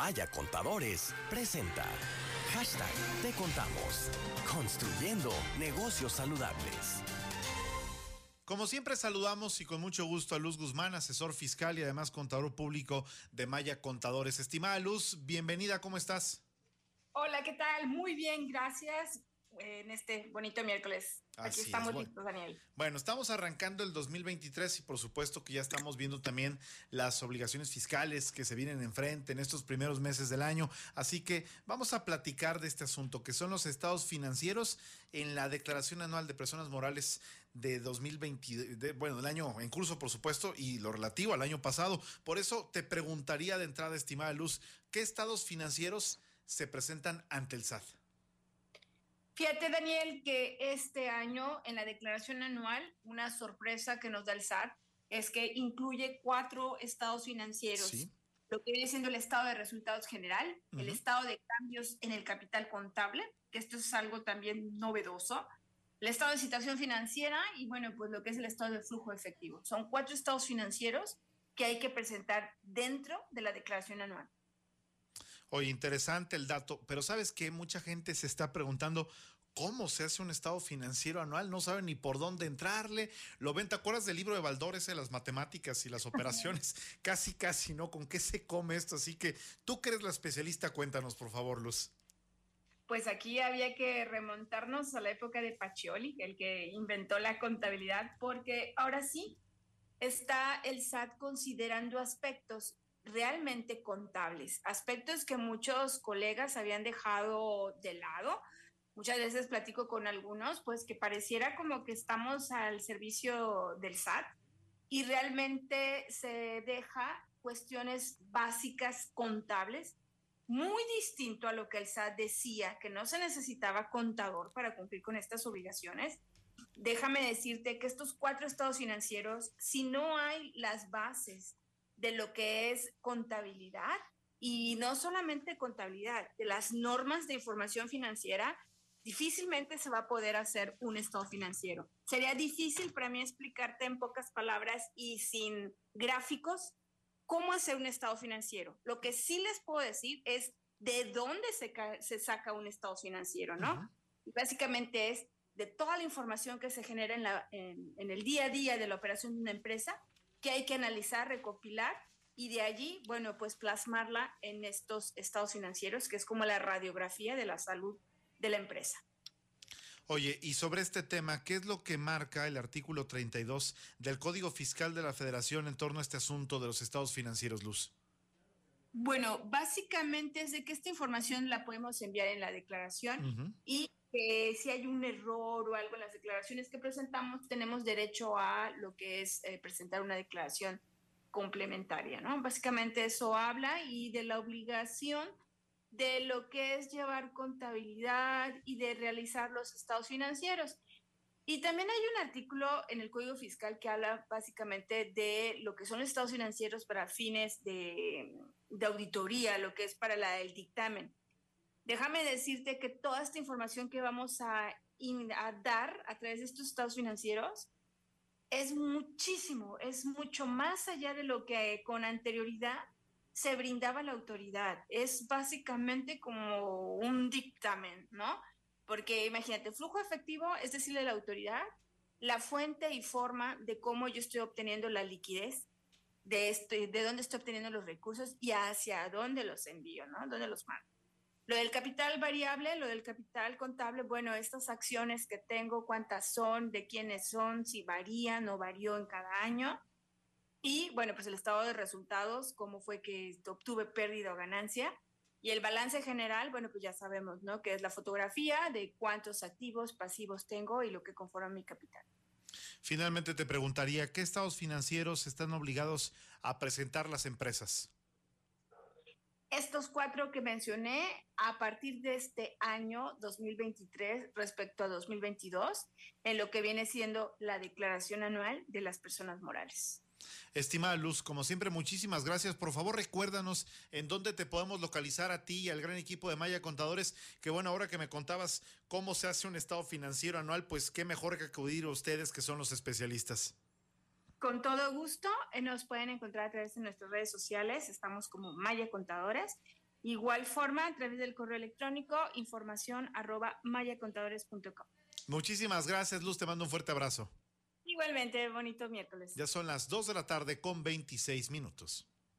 Maya Contadores presenta Hashtag Te Contamos. Construyendo negocios saludables. Como siempre saludamos y con mucho gusto a Luz Guzmán, asesor fiscal y además contador público de Maya Contadores. Estimada Luz, bienvenida, ¿cómo estás? Hola, ¿qué tal? Muy bien, gracias en este bonito miércoles. Aquí estamos listos, Daniel. Bueno, estamos arrancando el 2023 y por supuesto que ya estamos viendo también las obligaciones fiscales que se vienen enfrente en estos primeros meses del año. Así que vamos a platicar de este asunto, que son los estados financieros en la declaración anual de personas morales de 2020, bueno, del año en curso, por supuesto, y lo relativo al año pasado. Por eso te preguntaría de entrada, estimada Luz, ¿qué estados financieros se presentan ante el SAT? Fíjate, Daniel, que este año en la declaración anual, una sorpresa que nos da el SAT es que incluye cuatro estados financieros. Lo que viene siendo el estado de resultados general, el estado de cambios en el capital contable, que esto es algo también novedoso, el estado de situación financiera y bueno, pues lo que es el estado de flujo efectivo. Son cuatro estados financieros que hay que presentar dentro de la declaración anual. Oye, interesante el dato, pero sabes que mucha gente se está preguntando cómo se hace un estado financiero anual, no saben ni por dónde entrarle. Lo ven, ¿te acuerdas del libro de Baldor ese, las matemáticas y las operaciones? casi, casi, ¿no? ¿Con qué se come esto? Así que tú que eres la especialista, cuéntanos, por favor, Luz. Pues aquí había que remontarnos a la época de Pacioli, el que inventó la contabilidad, porque ahora sí está el SAT considerando aspectos realmente contables, aspectos que muchos colegas habían dejado de lado. Muchas veces platico con algunos, pues que pareciera como que estamos al servicio del SAT y realmente se deja cuestiones básicas contables, muy distinto a lo que el SAT decía, que no se necesitaba contador para cumplir con estas obligaciones. Déjame decirte que estos cuatro estados financieros, si no hay las bases de lo que es contabilidad y no solamente contabilidad, de las normas de información financiera, difícilmente se va a poder hacer un estado financiero. Sería difícil para mí explicarte en pocas palabras y sin gráficos cómo hacer un estado financiero. Lo que sí les puedo decir es de dónde se, se saca un estado financiero, ¿no? básicamente es de toda la información que se genera en, la, en el día a día de la operación de una empresa, que hay que analizar, recopilar y de allí, bueno, pues plasmarla en estos estados financieros, que es como la radiografía de la salud de la empresa. Oye, y sobre este tema, ¿qué es lo que marca el artículo 32 del Código Fiscal de la Federación en torno a este asunto de los estados financieros, Luz? Bueno, básicamente es de que esta información la podemos enviar en la declaración y que si hay un error o algo en las declaraciones que presentamos, tenemos derecho a lo que es eh, presentar una declaración complementaria, ¿no? Básicamente eso habla y de la obligación de lo que es llevar contabilidad y de realizar los estados financieros. Y también hay un artículo en el Código Fiscal que habla básicamente de lo que son los estados financieros para fines de, de auditoría, lo que es para la, el dictamen. Déjame decirte que toda esta información que vamos a, dar a través de estos estados financieros es muchísimo, es mucho más allá de lo que con anterioridad se brindaba la autoridad. Es básicamente como un dictamen, ¿no? Porque imagínate, flujo efectivo es decirle a la autoridad la fuente y forma de cómo yo estoy obteniendo la liquidez, de, esto, de dónde estoy obteniendo los recursos y hacia dónde los envío, ¿no? ¿Dónde los mando? Lo del capital variable, lo del capital contable, bueno, estas acciones que tengo, cuántas son, de quiénes son, si varían o varió en cada año. Y bueno, pues el estado de resultados, cómo fue que obtuve pérdida o ganancia. Y el balance general, bueno, pues ya sabemos, ¿no? Que es la fotografía de cuántos activos, pasivos tengo y lo que conforma mi capital. Finalmente te preguntaría, ¿qué estados financieros están obligados a presentar las empresas? Estos cuatro que mencioné a partir de este año 2023 respecto a 2022 en lo que viene siendo la declaración anual de las personas morales. Estimada Luz, como siempre, muchísimas gracias. Por favor, recuérdanos en dónde te podemos localizar a ti y al gran equipo de Maya Contadores. Que bueno, ahora que me contabas cómo se hace un estado financiero anual, pues qué mejor que acudir a ustedes que son los especialistas. Con todo gusto, eh, nos pueden encontrar a través de nuestras redes sociales. Estamos como Maya Contadores. Igual forma, a través del correo electrónico, información arroba mayacontadores.com. Muchísimas gracias, Luz. Te mando un fuerte abrazo. Igualmente, bonito miércoles. Ya son las 2 de la tarde con 26 minutos.